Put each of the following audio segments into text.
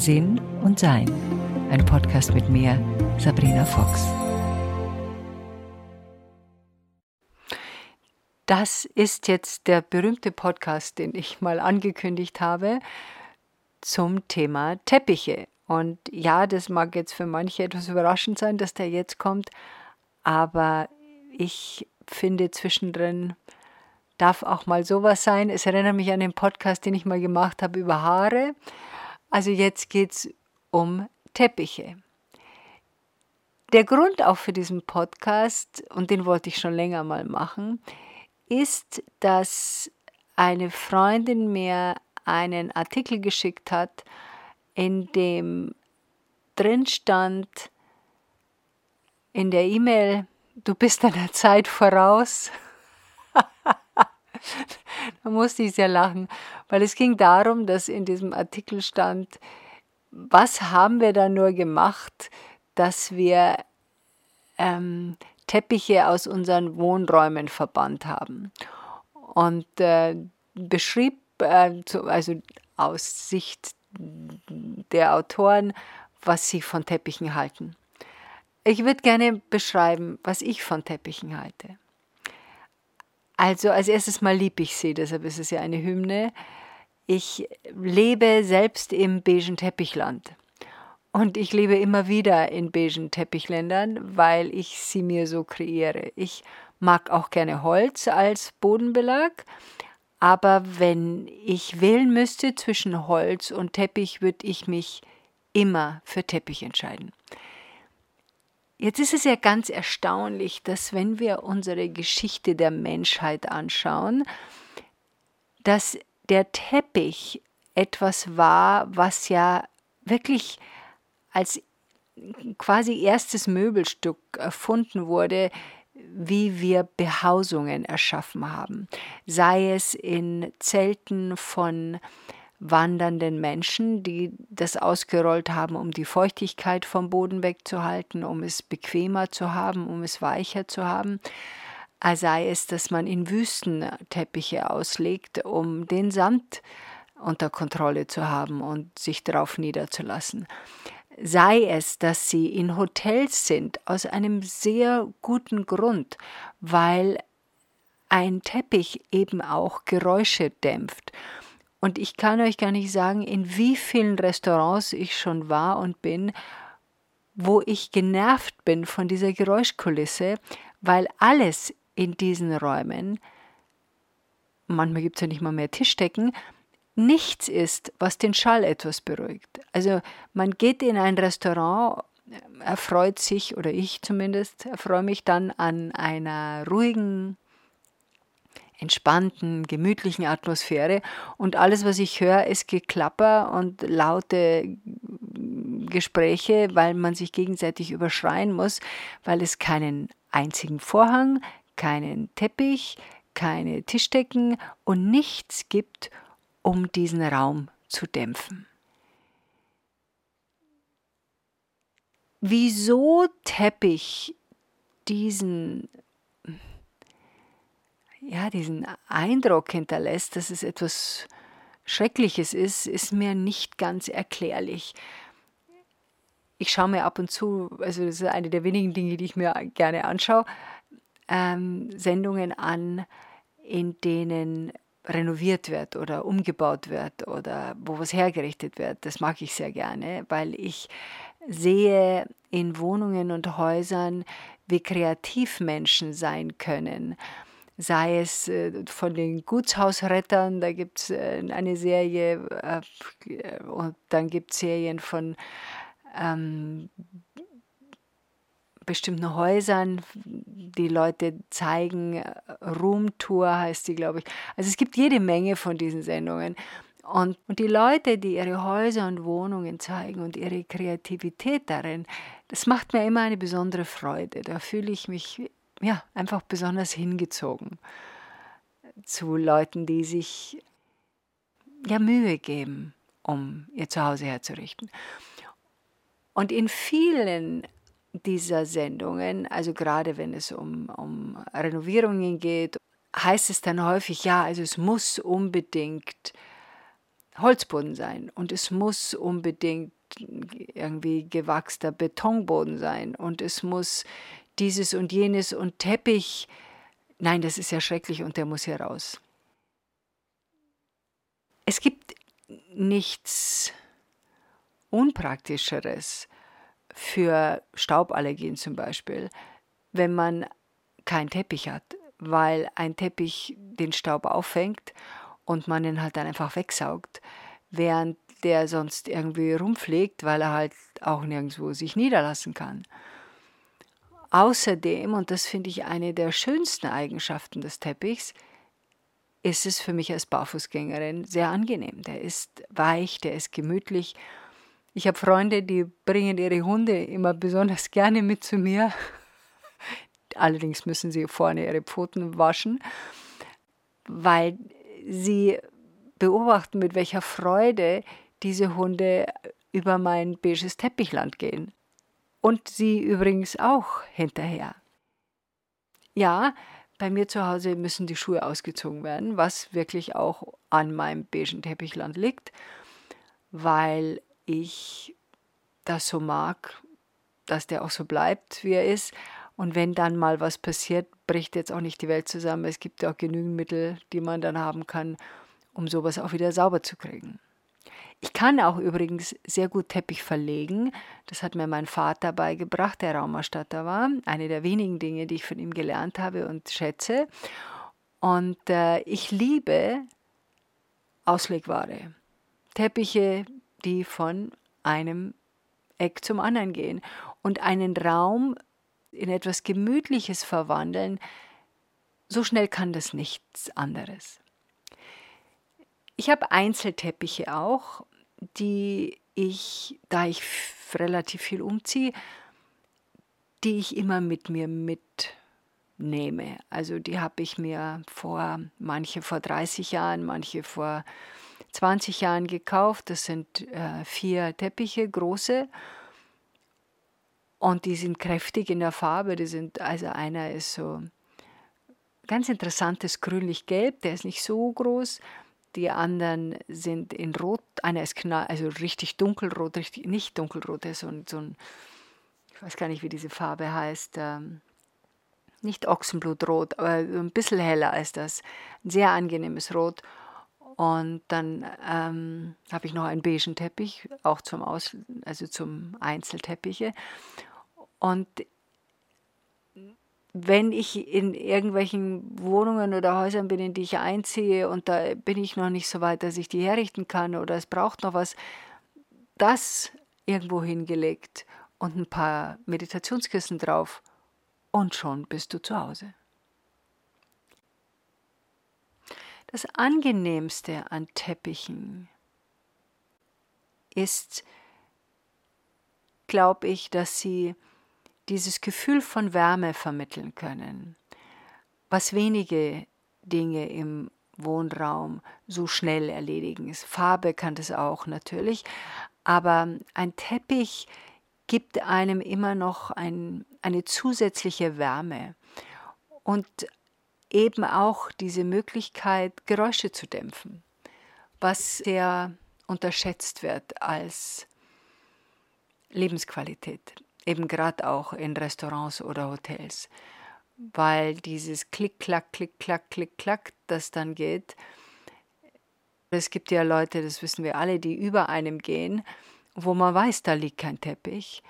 Sinn und Sein. Ein Podcast mit mir, Sabrina Fox. Das ist jetzt der berühmte Podcast, den ich mal angekündigt habe zum Thema Teppiche. Und ja, das mag jetzt für manche etwas überraschend sein, dass der jetzt kommt, aber ich finde zwischendrin darf auch mal sowas sein. Es erinnert mich an den Podcast, den ich mal gemacht habe über Haare. Also jetzt geht es um Teppiche. Der Grund auch für diesen Podcast, und den wollte ich schon länger mal machen, ist, dass eine Freundin mir einen Artikel geschickt hat, in dem drin stand in der E-Mail, du bist deiner Zeit voraus. da musste ich sehr lachen, weil es ging darum, dass in diesem Artikel stand, was haben wir da nur gemacht, dass wir ähm, Teppiche aus unseren Wohnräumen verbannt haben. Und äh, beschrieb, äh, zu, also aus Sicht der Autoren, was sie von Teppichen halten. Ich würde gerne beschreiben, was ich von Teppichen halte. Also als erstes mal lieb ich sie, deshalb ist es ja eine Hymne. Ich lebe selbst im beigen Teppichland. Und ich lebe immer wieder in beigen Teppichländern, weil ich sie mir so kreiere. Ich mag auch gerne Holz als Bodenbelag, aber wenn ich wählen müsste zwischen Holz und Teppich, würde ich mich immer für Teppich entscheiden. Jetzt ist es ja ganz erstaunlich, dass wenn wir unsere Geschichte der Menschheit anschauen, dass der Teppich etwas war, was ja wirklich als quasi erstes Möbelstück erfunden wurde, wie wir Behausungen erschaffen haben. Sei es in Zelten von wandernden Menschen, die das ausgerollt haben, um die Feuchtigkeit vom Boden wegzuhalten, um es bequemer zu haben, um es weicher zu haben. Sei es, dass man in Wüsten Teppiche auslegt, um den Sand unter Kontrolle zu haben und sich darauf niederzulassen. Sei es, dass sie in Hotels sind, aus einem sehr guten Grund, weil ein Teppich eben auch Geräusche dämpft und ich kann euch gar nicht sagen, in wie vielen Restaurants ich schon war und bin, wo ich genervt bin von dieser Geräuschkulisse, weil alles in diesen Räumen, manchmal gibt es ja nicht mal mehr Tischdecken, nichts ist, was den Schall etwas beruhigt. Also man geht in ein Restaurant, erfreut sich, oder ich zumindest, erfreue mich dann an einer ruhigen entspannten, gemütlichen Atmosphäre und alles, was ich höre, ist Geklapper und laute Gespräche, weil man sich gegenseitig überschreien muss, weil es keinen einzigen Vorhang, keinen Teppich, keine Tischdecken und nichts gibt, um diesen Raum zu dämpfen. Wieso Teppich diesen ja, diesen Eindruck hinterlässt, dass es etwas Schreckliches ist, ist mir nicht ganz erklärlich. Ich schaue mir ab und zu, also das ist eine der wenigen Dinge, die ich mir gerne anschaue, ähm, Sendungen an, in denen renoviert wird oder umgebaut wird oder wo was hergerichtet wird. Das mag ich sehr gerne, weil ich sehe in Wohnungen und Häusern, wie kreativ Menschen sein können sei es äh, von den Gutshausrettern, da gibt es äh, eine Serie äh, und dann gibt es Serien von ähm, bestimmten Häusern, die Leute zeigen, Roomtour heißt die, glaube ich. Also es gibt jede Menge von diesen Sendungen. Und, und die Leute, die ihre Häuser und Wohnungen zeigen und ihre Kreativität darin, das macht mir immer eine besondere Freude. Da fühle ich mich ja, einfach besonders hingezogen zu Leuten, die sich ja Mühe geben, um ihr Zuhause herzurichten. Und in vielen dieser Sendungen, also gerade wenn es um, um Renovierungen geht, heißt es dann häufig, ja, also es muss unbedingt Holzboden sein und es muss unbedingt irgendwie gewachster Betonboden sein und es muss dieses und jenes und Teppich. Nein, das ist ja schrecklich und der muss hier raus. Es gibt nichts Unpraktischeres für Stauballergien zum Beispiel, wenn man keinen Teppich hat, weil ein Teppich den Staub auffängt und man ihn halt dann einfach wegsaugt, während der sonst irgendwie rumfliegt, weil er halt auch nirgendwo sich niederlassen kann. Außerdem, und das finde ich eine der schönsten Eigenschaften des Teppichs, ist es für mich als Barfußgängerin sehr angenehm. Der ist weich, der ist gemütlich. Ich habe Freunde, die bringen ihre Hunde immer besonders gerne mit zu mir. Allerdings müssen sie vorne ihre Pfoten waschen, weil sie beobachten, mit welcher Freude diese Hunde über mein beiges Teppichland gehen. Und sie übrigens auch hinterher. Ja, bei mir zu Hause müssen die Schuhe ausgezogen werden, was wirklich auch an meinem beigen Teppichland liegt, weil ich das so mag, dass der auch so bleibt, wie er ist. Und wenn dann mal was passiert, bricht jetzt auch nicht die Welt zusammen. Es gibt ja auch genügend Mittel, die man dann haben kann, um sowas auch wieder sauber zu kriegen. Ich kann auch übrigens sehr gut Teppich verlegen. Das hat mir mein Vater beigebracht, der Raumerstatter war. Eine der wenigen Dinge, die ich von ihm gelernt habe und schätze. Und äh, ich liebe Auslegware. Teppiche, die von einem Eck zum anderen gehen und einen Raum in etwas Gemütliches verwandeln. So schnell kann das nichts anderes. Ich habe Einzelteppiche auch die ich, da ich relativ viel umziehe, die ich immer mit mir mitnehme. Also die habe ich mir vor, manche vor 30 Jahren, manche vor 20 Jahren gekauft. Das sind äh, vier Teppiche, große. Und die sind kräftig in der Farbe. Die sind, also einer ist so ganz interessantes grünlich-gelb, der ist nicht so groß die anderen sind in Rot, einer ist knall, also richtig dunkelrot, richtig, nicht dunkelrot, so ein, so ein, ich weiß gar nicht, wie diese Farbe heißt, ähm, nicht Ochsenblutrot, aber ein bisschen heller als das. Ein sehr angenehmes Rot. Und dann ähm, habe ich noch einen beigen Teppich, auch zum Aus, also zum Einzelteppiche. Und wenn ich in irgendwelchen Wohnungen oder Häusern bin, in die ich einziehe und da bin ich noch nicht so weit, dass ich die herrichten kann oder es braucht noch was, das irgendwo hingelegt und ein paar Meditationskissen drauf und schon bist du zu Hause. Das angenehmste an Teppichen ist, glaube ich, dass sie dieses Gefühl von Wärme vermitteln können, was wenige Dinge im Wohnraum so schnell erledigen. Farbe kann das auch natürlich, aber ein Teppich gibt einem immer noch ein, eine zusätzliche Wärme und eben auch diese Möglichkeit, Geräusche zu dämpfen, was sehr unterschätzt wird als Lebensqualität eben gerade auch in Restaurants oder Hotels, weil dieses Klick-Klack, Klick-Klack, Klick-Klack, das dann geht. Es gibt ja Leute, das wissen wir alle, die über einem gehen, wo man weiß, da liegt kein Teppich.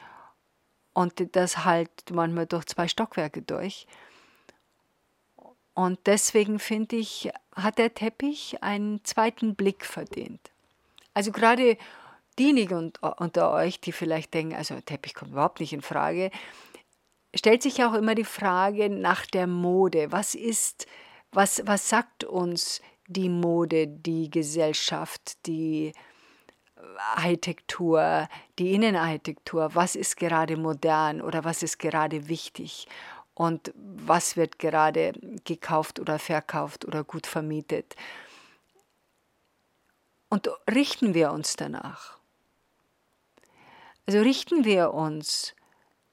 Und das halt manchmal durch zwei Stockwerke durch. Und deswegen finde ich, hat der Teppich einen zweiten Blick verdient. Also gerade diejenigen unter euch, die vielleicht denken, also Teppich kommt überhaupt nicht in Frage, stellt sich auch immer die Frage nach der Mode. Was ist, was, was sagt uns die Mode, die Gesellschaft, die Architektur, die Innenarchitektur? Was ist gerade modern oder was ist gerade wichtig? Und was wird gerade gekauft oder verkauft oder gut vermietet? Und richten wir uns danach? Also richten wir uns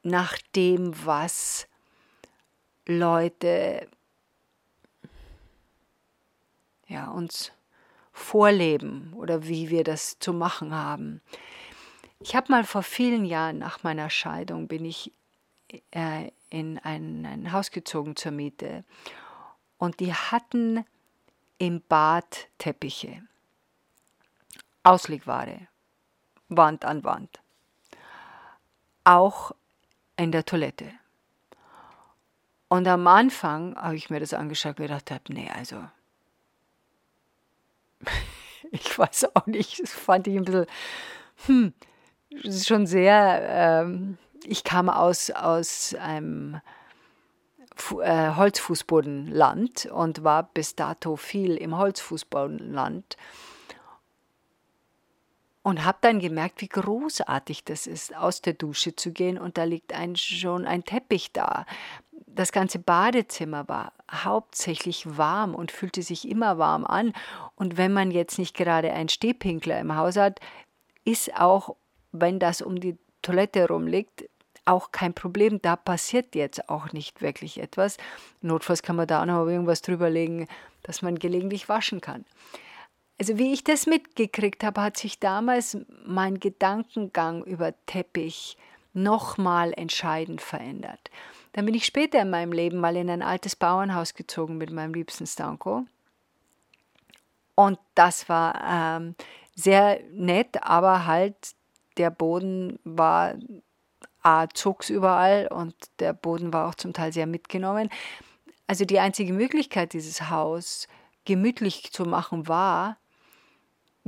nach dem, was Leute ja, uns vorleben oder wie wir das zu machen haben. Ich habe mal vor vielen Jahren nach meiner Scheidung bin ich äh, in ein, ein Haus gezogen zur Miete. Und die hatten im Bad Teppiche, Auslegware, Wand an Wand, auch in der Toilette. Und am Anfang habe ich mir das angeschaut und gedacht, habe, nee, also ich weiß auch nicht, das fand ich ein bisschen, hm, schon sehr, ähm, ich kam aus, aus einem Fu äh, Holzfußbodenland und war bis dato viel im Holzfußbodenland und habe dann gemerkt, wie großartig das ist, aus der Dusche zu gehen und da liegt ein, schon ein Teppich da. Das ganze Badezimmer war hauptsächlich warm und fühlte sich immer warm an. Und wenn man jetzt nicht gerade einen Stehpinkler im Haus hat, ist auch, wenn das um die Toilette herum liegt, auch kein Problem. Da passiert jetzt auch nicht wirklich etwas. Notfalls kann man da auch noch irgendwas drüberlegen, dass man gelegentlich waschen kann. Also wie ich das mitgekriegt habe, hat sich damals mein Gedankengang über Teppich nochmal entscheidend verändert. Dann bin ich später in meinem Leben mal in ein altes Bauernhaus gezogen mit meinem liebsten Stanko. Und das war ähm, sehr nett, aber halt der Boden war A, zog überall und der Boden war auch zum Teil sehr mitgenommen. Also die einzige Möglichkeit, dieses Haus gemütlich zu machen, war,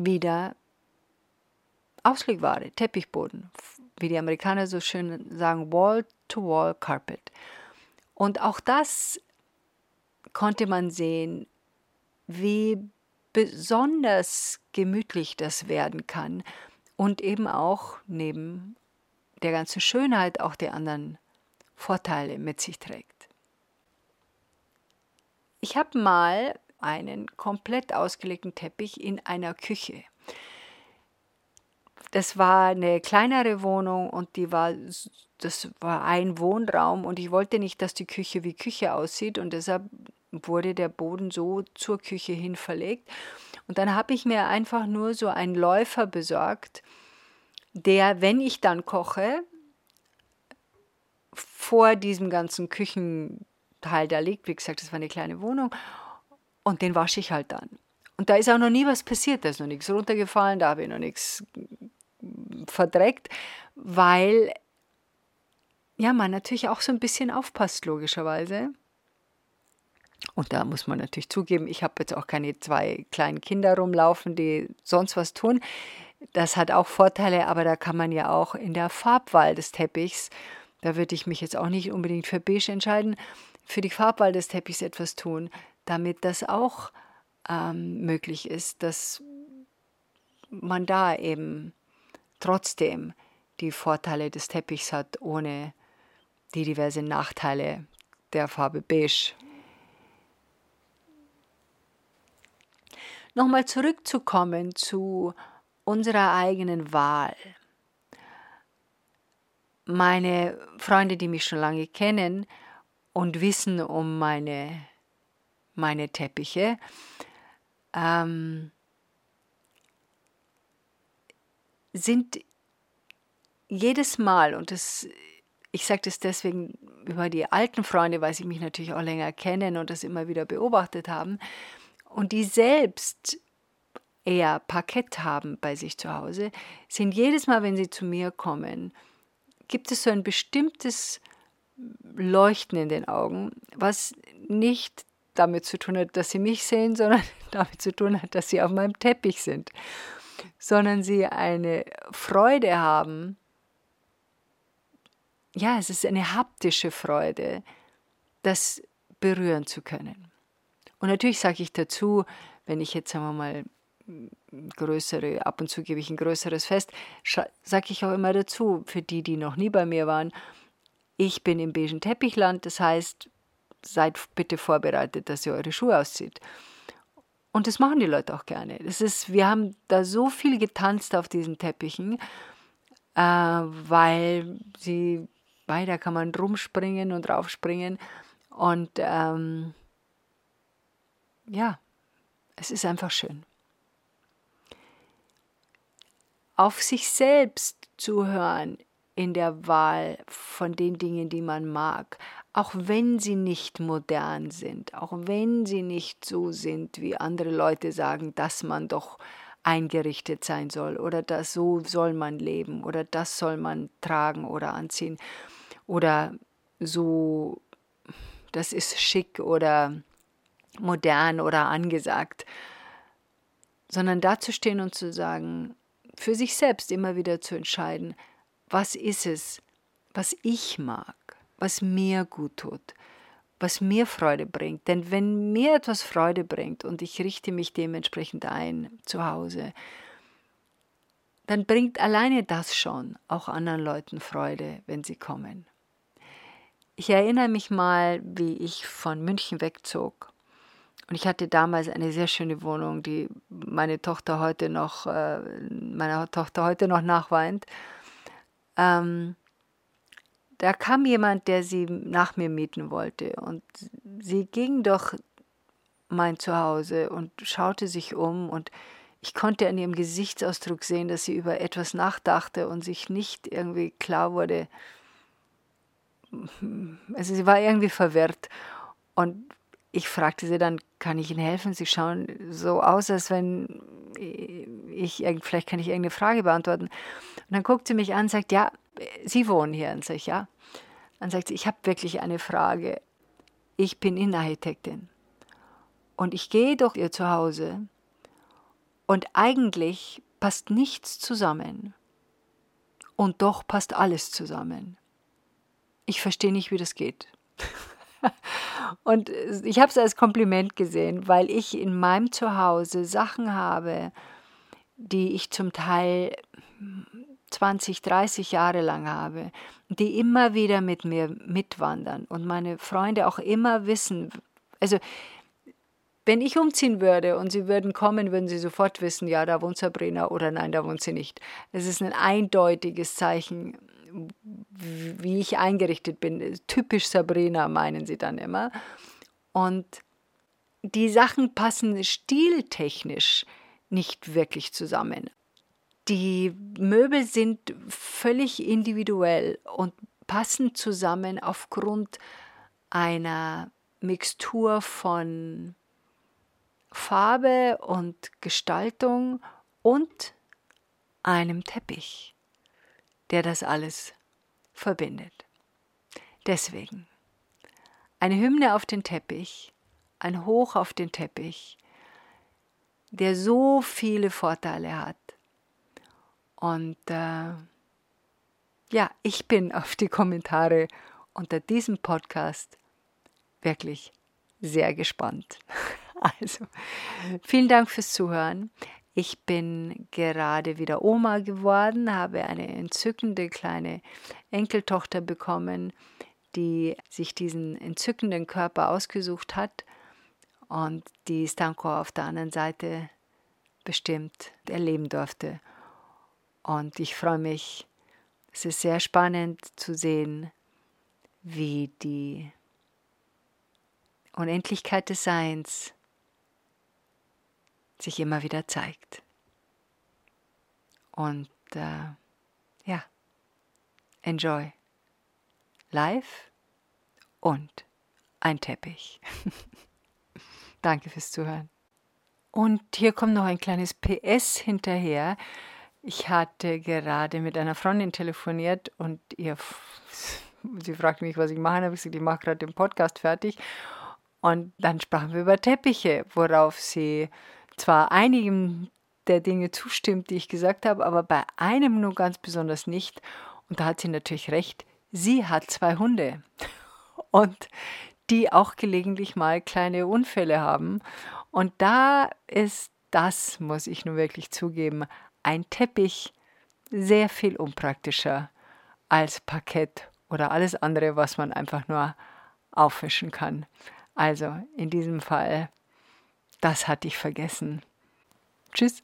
wieder Auslegware, Teppichboden, wie die Amerikaner so schön sagen, Wall-to-Wall -wall Carpet. Und auch das konnte man sehen, wie besonders gemütlich das werden kann und eben auch neben der ganzen Schönheit auch die anderen Vorteile mit sich trägt. Ich habe mal einen komplett ausgelegten Teppich in einer Küche. Das war eine kleinere Wohnung und die war, das war ein Wohnraum und ich wollte nicht, dass die Küche wie Küche aussieht und deshalb wurde der Boden so zur Küche hin verlegt. Und dann habe ich mir einfach nur so einen Läufer besorgt, der, wenn ich dann koche, vor diesem ganzen Küchenteil da liegt. Wie gesagt, das war eine kleine Wohnung. Und den wasche ich halt dann. Und da ist auch noch nie was passiert, da ist noch nichts runtergefallen, da habe ich noch nichts verdreckt, weil ja, man natürlich auch so ein bisschen aufpasst, logischerweise. Und da muss man natürlich zugeben, ich habe jetzt auch keine zwei kleinen Kinder rumlaufen, die sonst was tun. Das hat auch Vorteile, aber da kann man ja auch in der Farbwahl des Teppichs, da würde ich mich jetzt auch nicht unbedingt für beige entscheiden, für die Farbwahl des Teppichs etwas tun damit das auch ähm, möglich ist, dass man da eben trotzdem die Vorteile des Teppichs hat, ohne die diversen Nachteile der Farbe beige. Nochmal zurückzukommen zu unserer eigenen Wahl. Meine Freunde, die mich schon lange kennen und wissen um meine meine Teppiche. Ähm, sind jedes Mal, und das, ich sage das deswegen über die alten Freunde, weil sie mich natürlich auch länger kennen und das immer wieder beobachtet haben, und die selbst eher Parkett haben bei sich zu Hause, sind jedes Mal, wenn sie zu mir kommen, gibt es so ein bestimmtes Leuchten in den Augen, was nicht damit zu tun hat, dass sie mich sehen, sondern damit zu tun hat, dass sie auf meinem Teppich sind, sondern sie eine Freude haben. Ja, es ist eine haptische Freude, das berühren zu können. Und natürlich sage ich dazu, wenn ich jetzt, sagen wir mal, größere, ab und zu gebe ich ein größeres Fest, sage ich auch immer dazu, für die, die noch nie bei mir waren, ich bin im beigen Teppichland, das heißt, seid bitte vorbereitet, dass ihr eure Schuhe auszieht. Und das machen die Leute auch gerne. Das ist, wir haben da so viel getanzt auf diesen Teppichen, äh, weil sie, weil da kann man rumspringen und raufspringen. Und ähm, ja, es ist einfach schön. auf sich selbst zu hören in der Wahl von den Dingen, die man mag, auch wenn sie nicht modern sind, auch wenn sie nicht so sind, wie andere Leute sagen, dass man doch eingerichtet sein soll oder dass so soll man leben oder das soll man tragen oder anziehen oder so, das ist schick oder modern oder angesagt, sondern dazustehen und zu sagen, für sich selbst immer wieder zu entscheiden, was ist es, was ich mag, was mir gut tut, was mir Freude bringt. Denn wenn mir etwas Freude bringt und ich richte mich dementsprechend ein zu Hause, dann bringt alleine das schon auch anderen Leuten Freude, wenn sie kommen. Ich erinnere mich mal, wie ich von München wegzog. Und ich hatte damals eine sehr schöne Wohnung, die meine Tochter heute noch, äh, meiner Tochter heute noch nachweint. Ähm, da kam jemand, der sie nach mir mieten wollte. Und sie ging durch mein Zuhause und schaute sich um und ich konnte an ihrem Gesichtsausdruck sehen, dass sie über etwas nachdachte und sich nicht irgendwie klar wurde. Also sie war irgendwie verwirrt. Und ich fragte sie dann, kann ich Ihnen helfen? Sie schauen so aus, als wenn ich, vielleicht kann ich irgendeine Frage beantworten. Und dann guckt sie mich an und sagt, ja, Sie wohnen hier. Und ich, ja. Dann sagt sie, ich habe wirklich eine Frage. Ich bin Innenarchitektin. Und ich gehe durch Ihr Zuhause und eigentlich passt nichts zusammen. Und doch passt alles zusammen. Ich verstehe nicht, wie das geht. Und ich habe es als Kompliment gesehen, weil ich in meinem Zuhause Sachen habe, die ich zum Teil 20, 30 Jahre lang habe, die immer wieder mit mir mitwandern und meine Freunde auch immer wissen, also wenn ich umziehen würde und sie würden kommen, würden sie sofort wissen, ja, da wohnt Sabrina oder nein, da wohnt sie nicht. Es ist ein eindeutiges Zeichen wie ich eingerichtet bin. Typisch Sabrina, meinen sie dann immer. Und die Sachen passen stiltechnisch nicht wirklich zusammen. Die Möbel sind völlig individuell und passen zusammen aufgrund einer Mixtur von Farbe und Gestaltung und einem Teppich der das alles verbindet. Deswegen eine Hymne auf den Teppich, ein Hoch auf den Teppich, der so viele Vorteile hat. Und äh, ja, ich bin auf die Kommentare unter diesem Podcast wirklich sehr gespannt. Also, vielen Dank fürs Zuhören. Ich bin gerade wieder Oma geworden, habe eine entzückende kleine Enkeltochter bekommen, die sich diesen entzückenden Körper ausgesucht hat und die Stanko auf der anderen Seite bestimmt erleben durfte. Und ich freue mich, es ist sehr spannend zu sehen, wie die Unendlichkeit des Seins sich immer wieder zeigt. Und äh, ja, enjoy. Live und ein Teppich. Danke fürs Zuhören. Und hier kommt noch ein kleines PS hinterher. Ich hatte gerade mit einer Freundin telefoniert und ihr, sie fragte mich, was ich mache. habe ich gesagt, ich mache gerade den Podcast fertig. Und dann sprachen wir über Teppiche, worauf sie zwar einigen der Dinge zustimmt, die ich gesagt habe, aber bei einem nur ganz besonders nicht. Und da hat sie natürlich recht. Sie hat zwei Hunde und die auch gelegentlich mal kleine Unfälle haben. Und da ist das, muss ich nun wirklich zugeben, ein Teppich sehr viel unpraktischer als Parkett oder alles andere, was man einfach nur aufwischen kann. Also in diesem Fall das hatte ich vergessen. Tschüss.